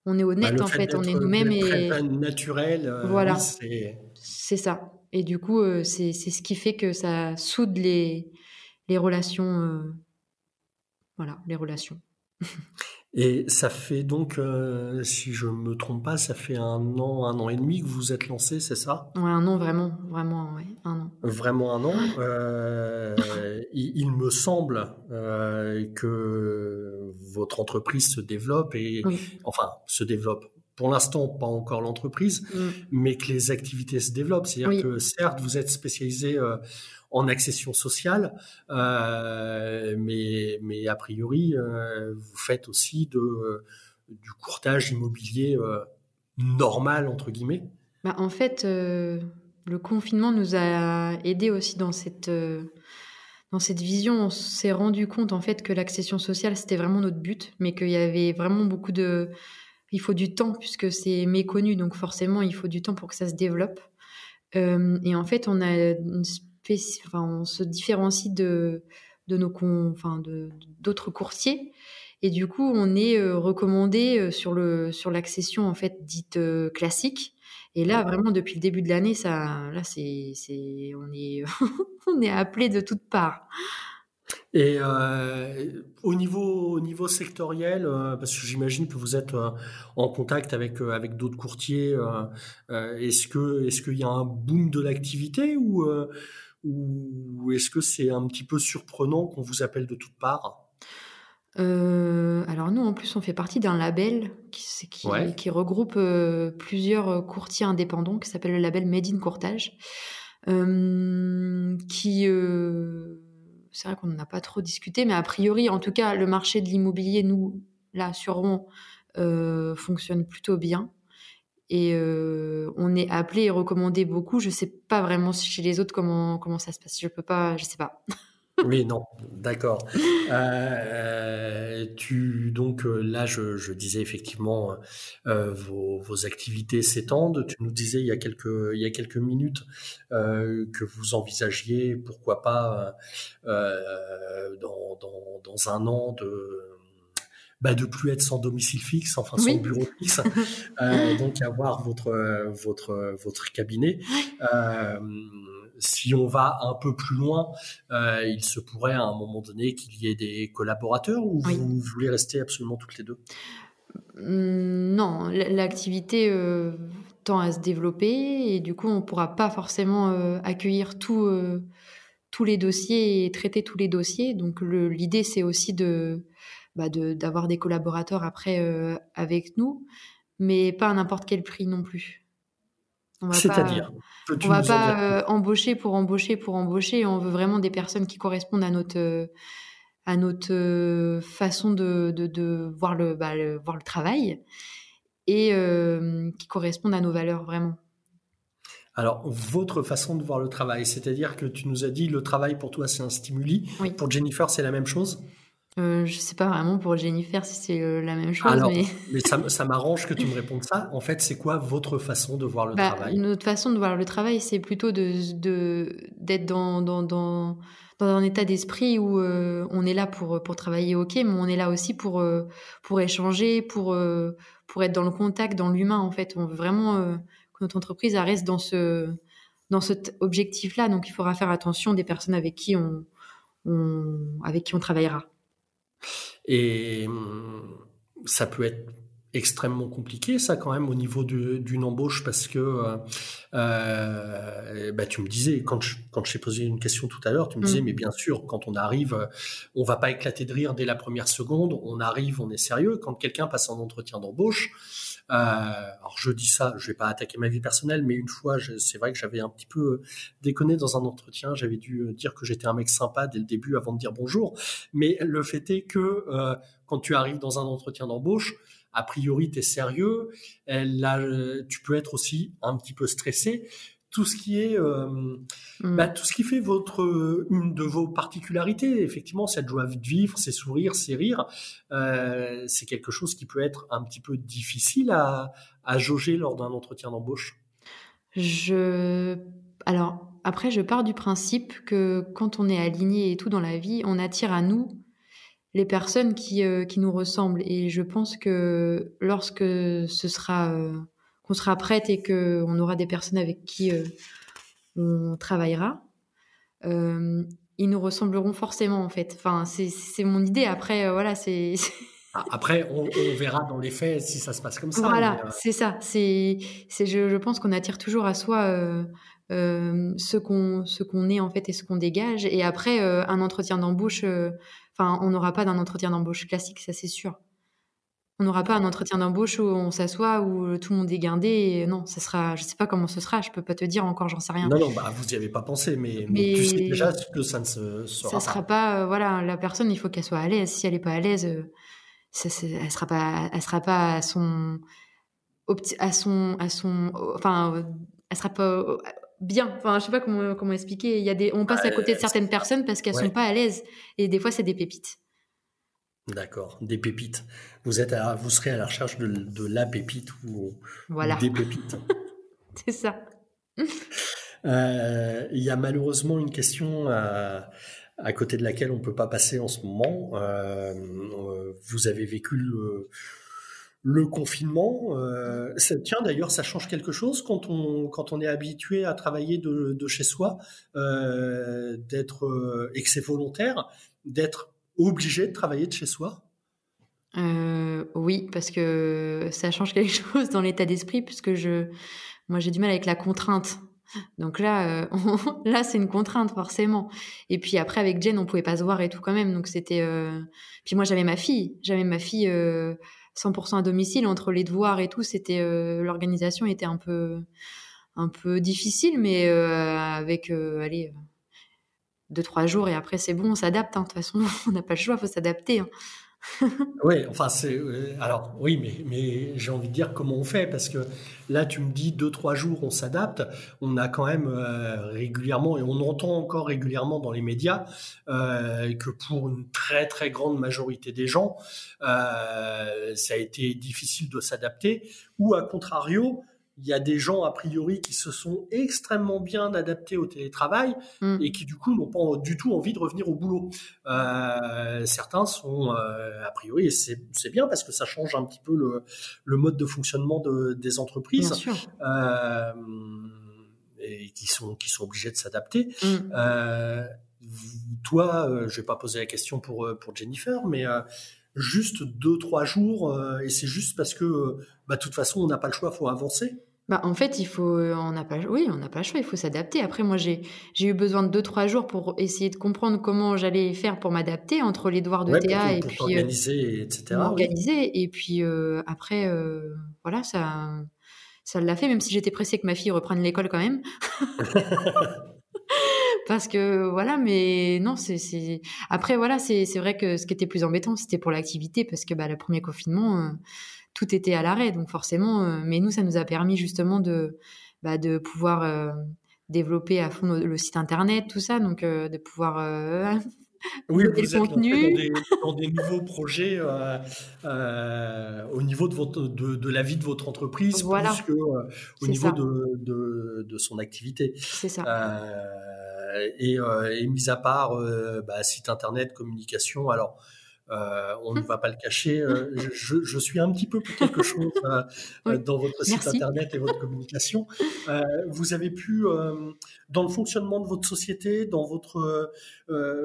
on est honnête bah, en fait, on est nous-mêmes et naturel. Euh, voilà, oui, c'est ça. Et du coup, euh, c'est c'est ce qui fait que ça soude les les relations, euh, voilà, les relations. Et ça fait donc, euh, si je me trompe pas, ça fait un an, un an et demi que vous vous êtes lancé, c'est ça? Ouais, un an vraiment, vraiment, ouais, un an. Vraiment un an. Euh, il, il, me semble euh, que votre entreprise se développe et, oui. enfin, se développe. Pour l'instant, pas encore l'entreprise, mm. mais que les activités se développent. C'est-à-dire oui. que certes, vous êtes spécialisé en accession sociale, euh, mais, mais a priori, euh, vous faites aussi du courtage immobilier euh, normal, entre guillemets bah, En fait, le confinement nous a aidé aussi dans cette, dans cette vision, on s'est rendu compte en fait que l'accession sociale c'était vraiment notre but, mais qu'il y avait vraiment beaucoup de, il faut du temps puisque c'est méconnu, donc forcément il faut du temps pour que ça se développe. Et en fait, on a une enfin, on se différencie de de nos con... enfin de d'autres courtiers. Et du coup, on est euh, recommandé euh, sur le sur l'accession en fait dite euh, classique. Et là, vraiment, depuis le début de l'année, ça, là, c'est, c'est, on est, on est appelé de toutes parts. Et euh, au niveau au niveau sectoriel, euh, parce que j'imagine que vous êtes euh, en contact avec avec d'autres courtiers, est-ce que est-ce qu'il y a un boom de l'activité ou ou est-ce que c'est un petit peu surprenant qu'on vous appelle de toutes parts? Euh, alors nous, en plus, on fait partie d'un label qui, c'est- qui, Ouais. qui regroupe euh, plusieurs euh, courtiers indépendants, qui s'appelle le label Made in Courtage, euh, qui, c'est vrai qu'on n'en a pas trop discuté, mais a priori, en tout cas, le marché de l'immobilier, nous, là, sur Rouen, fonctionne plutôt bien. Et euh, on est appelé et recommandé beaucoup. Je sais pas vraiment chez les autres comment comment ça se passe. Je peux pas, je sais pas. Oui, non, d'accord. Euh, tu donc euh, là, je, disais effectivement euh, vos, activités s'étendent. Tu nous disais il y a quelques il y a quelques minutes euh, que vous envisagiez pourquoi pas euh, dans, dans dans un an de bah, de plus être sans domicile fixe, enfin sans bureau fixe, euh, donc avoir votre votre votre cabinet. Euh, si on va un peu plus loin, euh, il se pourrait à un moment donné qu'il y ait des collaborateurs ou Oui. vous voulez rester absolument toutes les deux? Hum, Non, l'activité tend à se développer et du coup, on pourra pas forcément accueillir tout, tous les dossiers et traiter tous les dossiers. Donc, l'idée, c'est aussi de bah, de- d'avoir des collaborateurs après euh, avec nous, mais pas à n'importe quel prix non plus. On va pas- on va pas euh, embaucher pour embaucher pour embaucher. On veut vraiment des personnes qui correspondent à notre euh, à notre façon de, de, de voir le, bah, le- voir le travail et euh, qui correspondent à nos valeurs vraiment. Alors, votre façon de voir le travail, c'est-à-dire que tu nous as dit le travail pour toi c'est un stimuli. Oui. Pour Jennifer, c'est la même chose? Euh, je sais pas vraiment pour Jennifer si c'est euh, la même chose, Alors, mais mais ça, ça m'arrange que tu me répondes ça. En fait, c'est quoi votre façon de voir le Bah, travail? notre façon de voir le travail, c'est plutôt de- d'être dans, dans, dans, dans un état d'esprit où euh, on est là pour, pour travailler, ok, mais on est là aussi pour, pour échanger, pour, pour être dans le contact, dans l'humain, en fait. On veut vraiment que notre entreprise reste dans, ce, dans cet objectif-là. Donc, il faudra faire attention des personnes avec qui on, on, avec qui on travaillera. Et hum, ça peut être extrêmement compliqué, ça, quand même, au niveau d'une embauche, parce que euh, euh, bah, tu me disais, quand je, quand je t'ai posé une question tout à l'heure, tu me disais, Mm. mais bien sûr, quand on arrive, on va pas éclater de rire dès la première seconde, on arrive, on est sérieux. Quand quelqu'un passe un entretien d'embauche, euh, alors je dis ça, je vais pas attaquer ma vie personnelle, mais une fois, c'est vrai que j'avais un petit peu euh, déconné dans un entretien, j'avais dû euh, dire que j'étais un mec sympa dès le début avant de dire bonjour, mais le fait est que euh, quand tu arrives dans un entretien d'embauche, a priori, tu es sérieux, euh, tu peux être aussi un petit peu stressé. Tout ce qui est, euh, Mm. bah, tout ce qui fait votre euh, une de vos particularités, effectivement, cette joie de vivre, ces sourires, ces rires, euh, c'est quelque chose qui peut être un petit peu difficile à, à jauger lors d'un entretien d'embauche. Je. Alors, après, je pars du principe que quand on est aligné et tout dans la vie, on attire à nous les personnes qui, euh, qui nous ressemblent. Et je pense que lorsque ce sera. Qu'on sera prête et qu'on aura des personnes avec qui euh, on travaillera, euh, ils nous ressembleront forcément, en fait. Enfin, c'est mon idée. Après, euh, voilà, c'est. Ah, Après, on, on verra dans les faits si ça se passe comme ça. Voilà, mais, c'est ça. C'est, je, je pense qu'on attire toujours à soi euh, euh, ce qu'on, ce qu'on est en fait et ce qu'on dégage. Et après, euh, un entretien d'embauche, enfin, on n'aura pas d'un entretien d'embauche classique, ça c'est sûr. On n'aura pas un entretien d'embauche où on s'assoit où tout le monde est guindé. Et non, ça sera, je sais pas comment ce sera. Je peux pas te dire encore, j'en sais rien. Non, non, bah, vous n'y avez pas pensé, mais, tu sais déjà que ça ne se sera ça pas. sera pas, euh, voilà, la personne, il faut qu'elle soit à l'aise. Si elle est pas à l'aise, euh, elle sera pas, elle sera pas à son, à son, à son, enfin, euh, elle sera pas, bien. Enfin, je sais pas comment, comment expliquer. Il y a des, on passe à côté de certaines personnes parce qu'elles ouais. sont pas à l'aise. Et des fois, c'est des pépites. D'accord, des pépites. Vous êtes, à- vous serez à la recherche de, de la pépite ou, Voilà. ou des pépites. C'est ça. Euh, Il y a malheureusement une question à, à côté de laquelle on ne peut pas passer en ce moment. Euh, euh, vous avez vécu le, le confinement. Euh, ça- tiens, d'ailleurs, ça change quelque chose quand on, quand on est habitué à travailler de, de chez soi, euh, d'être euh, et que c'est volontaire, d'être obligé de travailler de chez soi? Euh, oui, parce que ça change quelque chose dans l'état d'esprit, puisque je, moi, j'ai du mal avec la contrainte. Donc là, euh, là, c'est une contrainte forcément. Et puis après, avec Jen, on pouvait pas se voir et tout quand même. Donc c'était. euh, Puis moi, j'avais ma fille, j'avais ma fille euh, 100% à domicile entre les devoirs et tout. C'était l'organisation était un peu, un peu difficile, mais avec, allez, deux trois jours et après c'est bon, on s'adapte. hein. De toute façon, on n'a pas le choix, faut s'adapter. hein. Oui, enfin c'est euh, alors oui, mais mais j'ai envie de dire comment on fait parce que là tu me dis deux trois jours on s'adapte, on a quand même euh, régulièrement et on entend encore régulièrement dans les médias euh, que pour une très très grande majorité des gens ça a été difficile de s'adapter ou à contrario il y a des gens a priori qui se sont extrêmement bien adaptés au télétravail Mm. et qui du coup n'ont pas du tout envie de revenir au boulot. Euh, certains sont euh, a priori et c'est bien parce que ça change un petit peu le, le mode de fonctionnement de- des Bien entreprises sûr. euh, et qui sont qui sont obligés de s'adapter. Mm. Toi, je vais pas poser la question pour pour Jennifer, mais juste deux trois jours euh, et c'est juste parce que bah de toute façon on n'a pas le choix, faut avancer. Bah, en fait, il faut, on n'a pas, oui, on n'a pas le choix, il faut s'adapter. Après, moi, j'ai, j'ai eu besoin de deux, trois jours pour essayer de comprendre comment j'allais faire pour m'adapter entre les devoirs de Ouais, pour TA te- et pour puis euh, t'organiser, etc. oui. m'organiser. Et puis euh, après, euh, voilà, ça, ça l'a fait, même si j'étais pressée que ma fille reprenne l'école quand même. Parce que voilà, mais non, c'est, c'est... après voilà, c'est, c'est vrai que ce qui était plus embêtant, c'était pour l'activité, parce que bah, le premier confinement, euh, tout était à l'arrêt, donc forcément. euh, mais nous, ça nous a permis justement de, bah, de pouvoir euh, développer à fond le, le site internet, tout ça, donc euh, de pouvoir Oui, vous êtes contenu. dans des, dans des nouveaux projets euh, euh, au niveau de, votre, de, de la vie de votre entreprise, Voilà. plus que euh, au C'est niveau de, de, de son activité. c'est ça. Et, et mis à part bah, site internet, communication, alors euh, on ne va pas le cacher, euh, je, je suis un petit peu pour quelque chose euh, Oui. dans votre site Merci. internet et votre communication. Vous avez pu, dans le fonctionnement de votre société, dans votre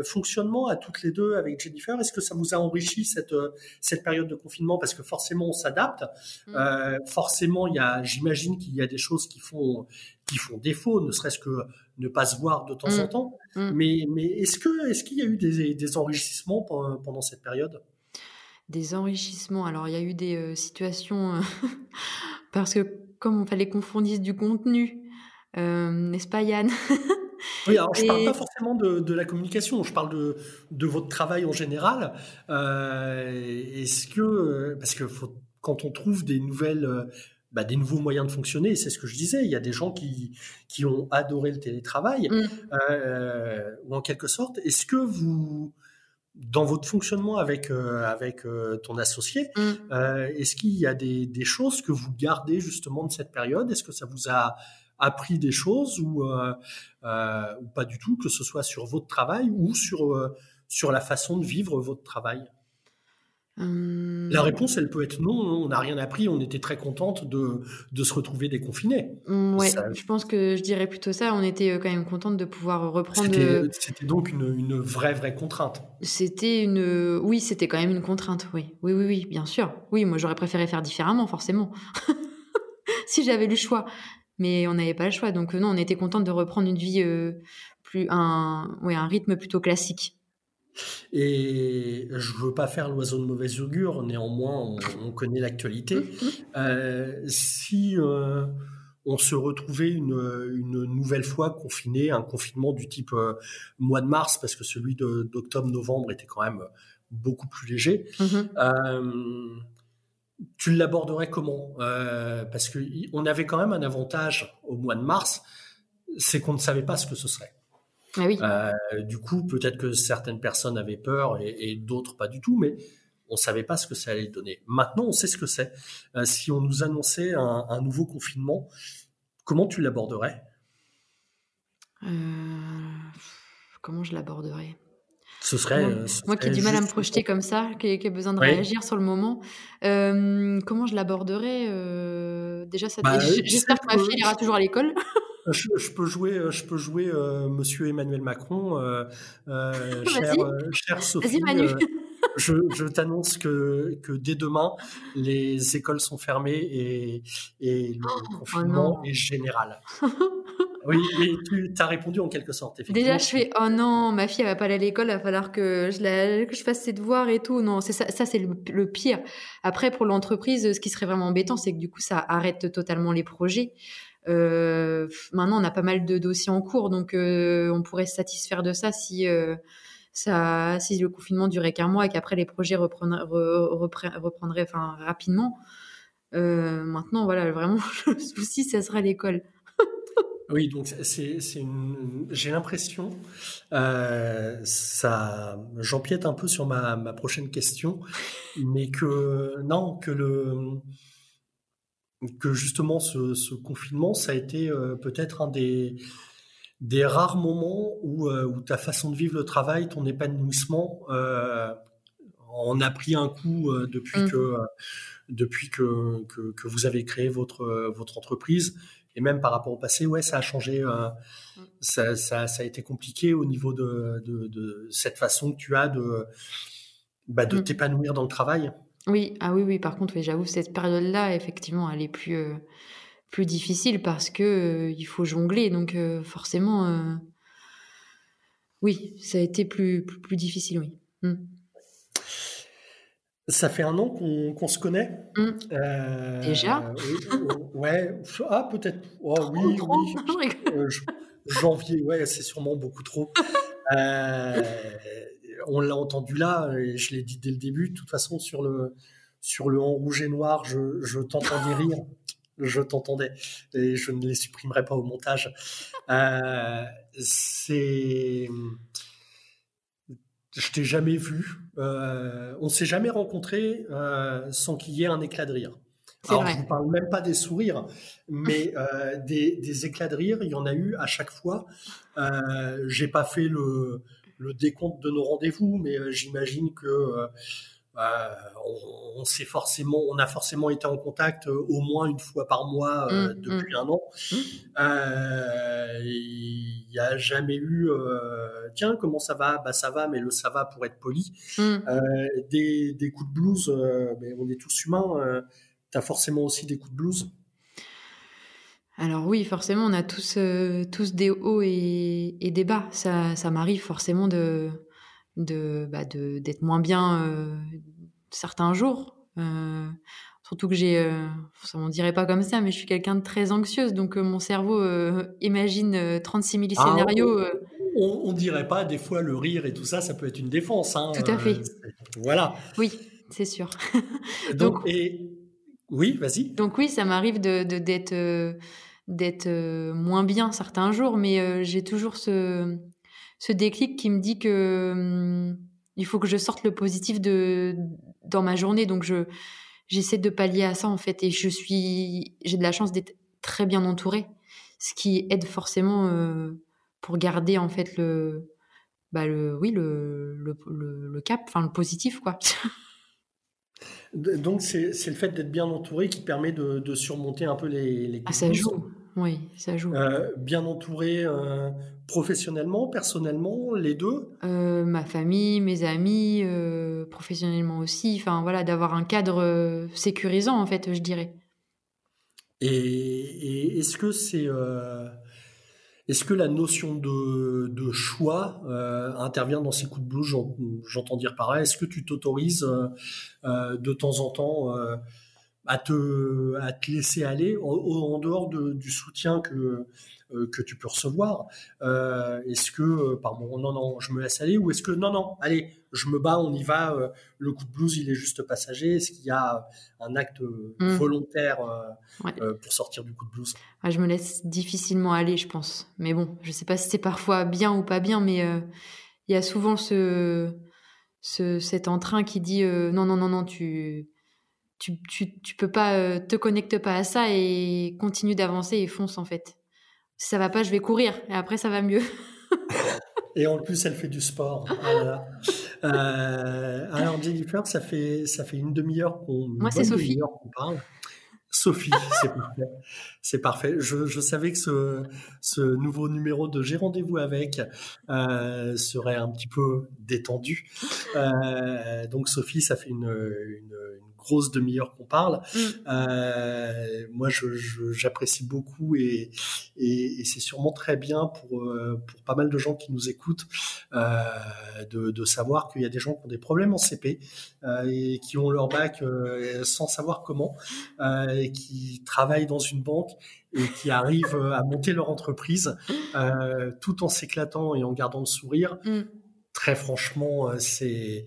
fonctionnement à toutes les deux avec Jennifer, est-ce que ça vous a enrichi cette, cette période de confinement? Parce que forcément, on s'adapte. Euh, forcément, il y a, j'imagine qu'il y a des choses qui font, qui font défaut, ne serait-ce que ne pas se voir de temps en temps. Mm. Mais, mais est-ce que, est-ce qu'il y a eu des, des enrichissements pendant, pendant cette période? Des enrichissements. Alors, il y a eu des euh, situations euh, parce que comme on fallait qu'on fournisse du contenu, euh, n'est-ce pas Yann? Oui, alors je Et- parle pas forcément de, de la communication, je parle de, de votre travail en général. Euh, est-ce que, parce que faut- quand on trouve des nouvelles, bah, des nouveaux moyens de fonctionner, c'est ce que je disais, il y a des gens qui, qui ont adoré le télétravail, Mm. euh, ou en quelque sorte, est-ce que vous, dans votre fonctionnement avec, euh, avec euh, ton associé, Mm. est-ce qu'il y a des, des choses que vous gardez justement de cette période? Est-ce que ça vous a appris des choses ou, ou pas du tout, que ce soit sur votre travail ou sur, sur la façon de vivre votre travail? Hum, La réponse, elle peut être non, on n'a rien appris, on était très contente de, de se retrouver déconfinés. hum, ouais, ça- je pense que je dirais plutôt ça. On était euh, quand même contente de pouvoir reprendre. C'était euh, donc une, une vraie, vraie contrainte. C'était une. Oui, c'était quand même une contrainte. Oui, oui, oui, oui, bien sûr. Oui, moi j'aurais préféré faire différemment, forcément, si j'avais le choix. Mais on n'avait pas le choix, donc euh, non, on était contente de reprendre une vie euh, plus un, ouais, un rythme plutôt classique. Et je veux pas faire l'oiseau de mauvaise augure, néanmoins, on, on connaît l'actualité. Euh, si euh, on se retrouvait une, une nouvelle fois confiné, un confinement du type euh, mois de mars, parce que celui d'octobre-novembre était quand même beaucoup plus léger, Mhm. euh, tu l'aborderais comment? Parce que y- on avait quand même un avantage au mois de mars, c'est qu'on ne savait pas ce que ce serait. Ah oui. Euh, du coup, peut-être que certaines personnes avaient peur et, et d'autres pas du tout, mais on savait pas ce que ça allait donner. Maintenant, on sait ce que c'est. Euh, si on nous annonçait un, un nouveau confinement, comment tu l'aborderais? Euh, comment je l'aborderai Ce serait. Moi, ce moi qui ai du mal à me projeter comme ça, qui, qui ai besoin de Oui. réagir sur le moment, euh, comment je l'aborderai euh, Déjà, ça, Bah, j'espère que ma fille ira toujours à l'école. Je, je peux jouer, euh, je peux jouer euh, Monsieur Emmanuel Macron, euh, euh, Vas-y. chère, euh, Sophie. Je je t'annonce que, que dès demain, les écoles sont fermées et, et le confinement non. est général. oui, mais tu as répondu en quelque sorte. Déjà, je fais oh non, ma fille elle va pas aller à l'école, il va falloir que je, la, que je fasse ses devoirs et tout. Non, c'est ça, ça c'est le, le pire. Après, pour l'entreprise, ce qui serait vraiment embêtant, c'est que du coup, ça arrête totalement les projets. Euh, maintenant, on a pas mal de dossiers en cours, donc euh, on pourrait se satisfaire de ça si euh, ça, si le confinement durait qu'un mois et qu'après les projets reprendraient, re- repre- reprendraient enfin, rapidement. Maintenant, voilà, vraiment, le souci, ça sera l'école. Oui, donc c'est une, j'ai l'impression, euh, ça, j'empiète un peu sur ma, ma prochaine question, mais que non, que le, que justement ce, ce confinement, ça a été euh, peut-être un des, des rares moments où, euh, où ta façon de vivre le travail, ton épanouissement, euh, en a pris un coup euh, depuis Mm. que, depuis que, que, que vous avez créé votre, votre entreprise. Et même par rapport au passé, ouais, ça a changé. euh, ça, ça, ça a été compliqué au niveau de, de, de cette façon que tu as de, bah, de Mm. t'épanouir dans le travail. Oui, ah oui, oui, par contre, oui, j'avoue, cette période-là, effectivement, elle est plus, euh, plus difficile parce que euh, il faut jongler. Donc, euh, forcément, oui, ça a été plus, plus, plus difficile, oui. Mm. Ça fait un an qu'on qu'on se connaît. Mm. Euh, Déjà? oui, oh, Ouais. Ah, peut-être. Oh, oui, Trop, oui. janvier, ouais, c'est sûrement beaucoup trop. On l'a entendu là, et je l'ai dit dès le début. De toute façon, sur le, sur le en rouge et noir, je, je t'entendais rire. Je t'entendais. Et je ne les supprimerai pas au montage. Euh, c'est. Je t'ai jamais vu. Euh, on s'est jamais rencontré euh, sans qu'il y ait un éclat de rire. Alors, vrai. je ne parle même pas des sourires, mais euh, des, des éclats de rire, il y en a eu à chaque fois. Euh, J'ai pas fait le, le décompte de nos rendez-vous, mais euh, j'imagine que euh, euh, on, on s'est forcément, on a forcément été en contact au moins une fois par mois euh, Mm, depuis un an. Mm. Euh, Il n'y a jamais eu, tiens, comment ça va? Bah ça va, mais le ça va pour être poli. Des, des coups de blues, mais on est tous humains. Euh, T'as forcément aussi des coups de blues. Alors oui, forcément, on a tous, euh, tous des hauts et, et des bas. Ça, ça m'arrive forcément de, de, bah, de, d'être moins bien euh, certains jours. Euh, surtout que j'ai, ça on dirait pas comme ça, mais je suis quelqu'un de très anxieuse, donc mon cerveau imagine euh, 36 000 Ah, scénarios. On, on dirait pas, des fois, le rire et tout ça, ça peut être une défense. hein. Tout à fait. Voilà. oui, c'est sûr. Donc, Donc- et oui, vas-y. Donc oui, ça m'arrive de, d'être d'être euh, moins bien certains jours, mais euh, j'ai toujours ce, ce déclic qui me dit que hum, il faut que je sorte le positif de dans ma journée. Donc je j'essaie de pallier à ça en fait, et je suis j'ai de la chance d'être très bien entourée, ce qui aide forcément euh, pour garder en fait le bah le oui le, le, le cap, enfin le positif quoi. Donc, c'est le fait d'être bien entouré qui permet de, de surmonter un peu les, les Ah, ça joue, oui, ça joue. Euh, bien entouré euh, professionnellement, personnellement, les deux? Euh, ma famille, mes amis, professionnellement aussi. Enfin voilà, d'avoir un cadre sécurisant en fait, je dirais. Et, et est-ce que c'est est-ce que la notion de, choix euh, intervient dans ces coups de blues? J'en- J'entends dire par là. Est-ce que tu t'autorises euh, euh, de temps en temps à te, à te laisser aller en, en dehors de, du soutien que, euh, que tu peux recevoir. Euh, est-ce que, euh, pardon, non, non, je me laisse aller ou est-ce que, non, non, allez, je me bats, on y va, le coup de blues, il est juste passager. Est-ce qu'il y a un acte Mm. volontaire Ouais. pour sortir du coup de blues? Ah, je me laisse difficilement aller, je pense. Mais bon, je sais pas si c'est parfois bien ou pas bien, mais euh, il y a souvent ce, ce cet entrain qui dit euh, non, non, non, non, tu, tu, tu, tu peux pas, euh, te connecte pas à ça et continue d'avancer et fonce en fait. Si ça va pas, je vais courir et après ça va mieux. Et en plus, elle fait du sport. Euh, alors, Jennifer, ça fait, ça fait une demi-heure qu'on Moi, c'est Sophie. parle. Sophie, c'est parfait. C'est parfait. Je, je savais que ce, ce nouveau numéro de J'ai rendez-vous avec euh, serait un petit peu détendu. Euh, donc, Sophie, ça fait une, une, une grosse demi-heure qu'on parle. Mm. Euh, moi, je- je- j'apprécie beaucoup et, et, et c'est sûrement très bien pour, euh, pour pas mal de gens qui nous écoutent euh, de, de savoir qu'il y a des gens qui ont des problèmes en CP euh, et qui ont leur bac sans savoir comment et qui travaillent dans une banque et qui arrivent à monter leur entreprise tout en s'éclatant et en gardant le sourire. Mm. Très franchement, c'est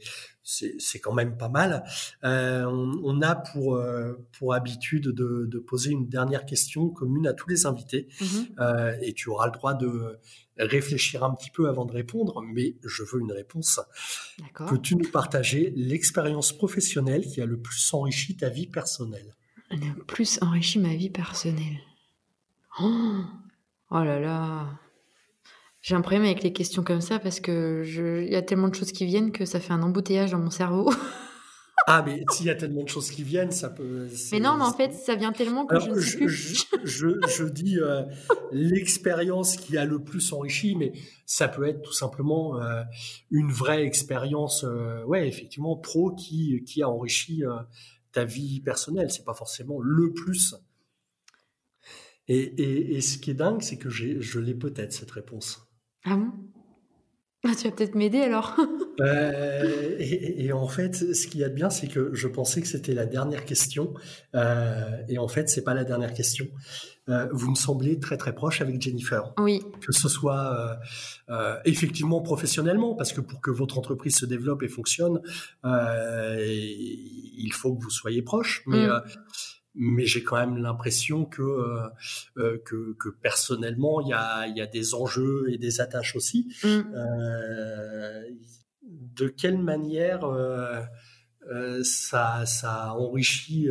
c'est quand même pas mal. Euh, on, on a pour euh, pour habitude de, de poser une dernière question commune à tous les invités Mhm. euh, et tu auras le droit de réfléchir un petit peu avant de répondre, mais je veux une réponse. Peux-tu nous partager l'expérience professionnelle qui a le plus enrichi ta vie personnelle? Le plus enrichi ma vie personnelle. Oh, oh là là. J'ai un problème avec les questions comme ça parce que il y a tellement de choses qui viennent que ça fait un embouteillage dans mon cerveau. Ah, mais s'il y a tellement de choses qui viennent, ça peut. Mais non, mais en fait, ça vient tellement que Alors, je je, plus. je, je- dis euh, l'expérience qui a le plus enrichi, mais ça peut être tout simplement euh, une vraie expérience, euh, ouais, effectivement, pro qui, qui a enrichi euh, ta vie personnelle. C'est pas forcément le plus. Et, et, et ce qui est dingue, c'est que je l'ai peut-être cette réponse. Ah bon? Ah, Tu vas peut-être m'aider alors. Euh, et, et en fait, ce qu'il y a de bien, c'est que je pensais que c'était la dernière question, euh, et en fait, c'est pas la dernière question. Euh, vous me semblez très très proche avec Jennifer, oui, que ce soit effectivement professionnellement, parce que pour que votre entreprise se développe et fonctionne, il faut que vous soyez proche, mais Mm. Mais j'ai quand même l'impression que, euh, euh, que que personnellement, il y a il y a des enjeux et des attaches aussi. Mm. Euh, de quelle manière euh, ça, ça enrichit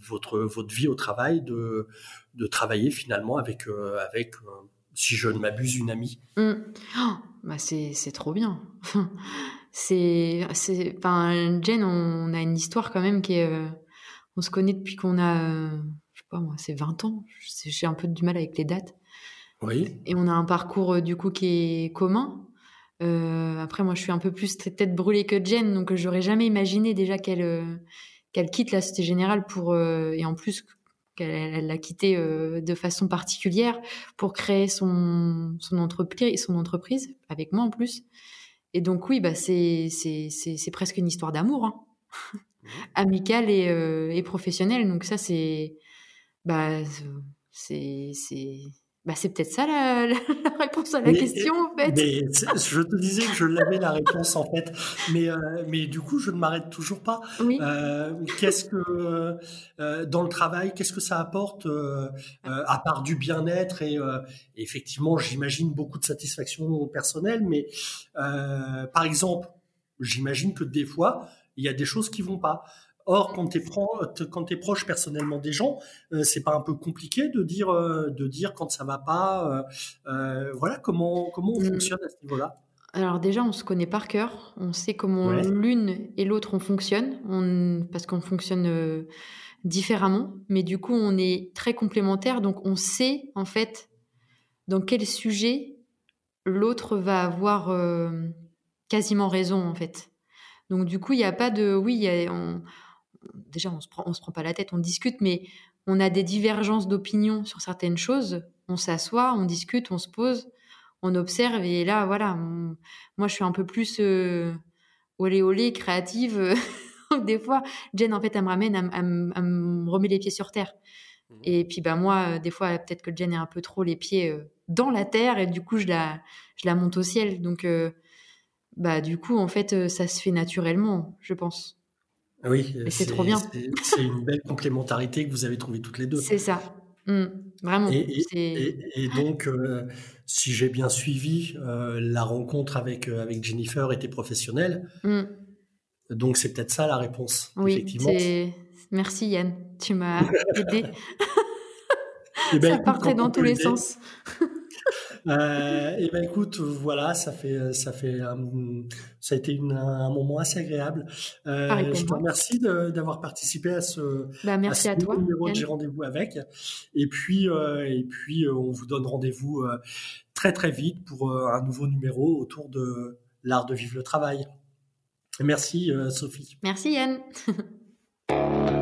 votre, votre vie au travail de, de travailler finalement avec, avec si je ne m'abuse, une amie? Mm. Oh, bah c'est c'est trop bien. c'est c'est enfin Jen, on a une histoire quand même qui est on se connaît depuis qu'on a euh, je sais pas moi, c'est 20 ans. J'ai un peu du mal avec les dates. Oui. Et on a un parcours euh, du coup qui est commun. Euh, après, moi, je suis un peu plus tête brûlée que Jen, donc j'aurais jamais imaginé déjà qu'elle euh, qu'elle quitte la Société Générale pour euh, et en plus qu'elle elle l'a quitté euh, de façon particulière pour créer son son entreprise, son entreprise avec moi en plus. Et donc oui, bah c'est c'est presque une histoire d'amour, hein. amicale et euh, et professionnelle. Donc ça c'est bah c'est bah peut-être ça la, la- la réponse à la Mais- question en fait. Mais je te disais que je l'avais la réponse en fait, mais, euh, mais du coup je ne m'arrête toujours pas. Oui. Euh, qu'est-ce que euh, dans le travail, qu'est-ce que ça apporte à part du bien-être et effectivement, j'imagine beaucoup de satisfaction personnelle, mais par exemple, j'imagine que des fois, il y a des choses qui vont pas. Or, quand tu es, proche personnellement des gens, euh, c'est pas un peu compliqué de dire, euh, de dire quand ça va pas. euh, euh, voilà comment comment on Mm. fonctionne à ce niveau-là. Alors déjà, on se connaît par cœur. On sait comment Ouais. l'une et l'autre on fonctionne, on, parce qu'on fonctionne différemment. Mais du coup, on est très complémentaires, donc on sait en fait dans quel sujet l'autre va avoir quasiment raison en fait. Donc du coup, il n'y a pas de, oui, il y a- on- déjà on se prend, on se prend pas la tête, on discute, mais on a des divergences d'opinion sur certaines choses. On s'assoit, on discute, on se pose, on observe et là, voilà, on- moi je suis un peu plus euh, olé olé créative. Des fois, Jen en fait, elle me ramène, elle, me- elle me- elle me remet les pieds sur terre. Mhm. Et puis bah moi, euh, des fois, peut-être que Jen est un peu trop les pieds euh, dans la terre et du coup, je la, je la monte au ciel. Donc euh, bah du coup, en fait, euh, ça se fait naturellement, je pense. Oui, Mais c'est trop bien. c'est- une belle complémentarité que vous avez trouvée toutes les deux. C'est ça. Mm, vraiment. Et, donc, euh, si j'ai bien suivi, euh, la rencontre avec, euh, avec Jennifer était professionnelle. Mm, Donc, c'est peut-être ça la réponse. oui, effectivement. Merci Yann, tu m'as aidé. Eh ben, ça partait dans tous les sens. Euh, et ben écoute, voilà, ça fait, ça fait, ça a été une- un moment assez agréable. Euh, pour je te remercie d'avoir participé à ce, Bah, merci à à ce toi. numéro Yann. J'ai rendez-vous avec. Et puis, euh, et puis, on vous donne rendez-vous très très vite pour un nouveau numéro autour de l'art de vivre le travail. Merci Sophie. Merci Yann.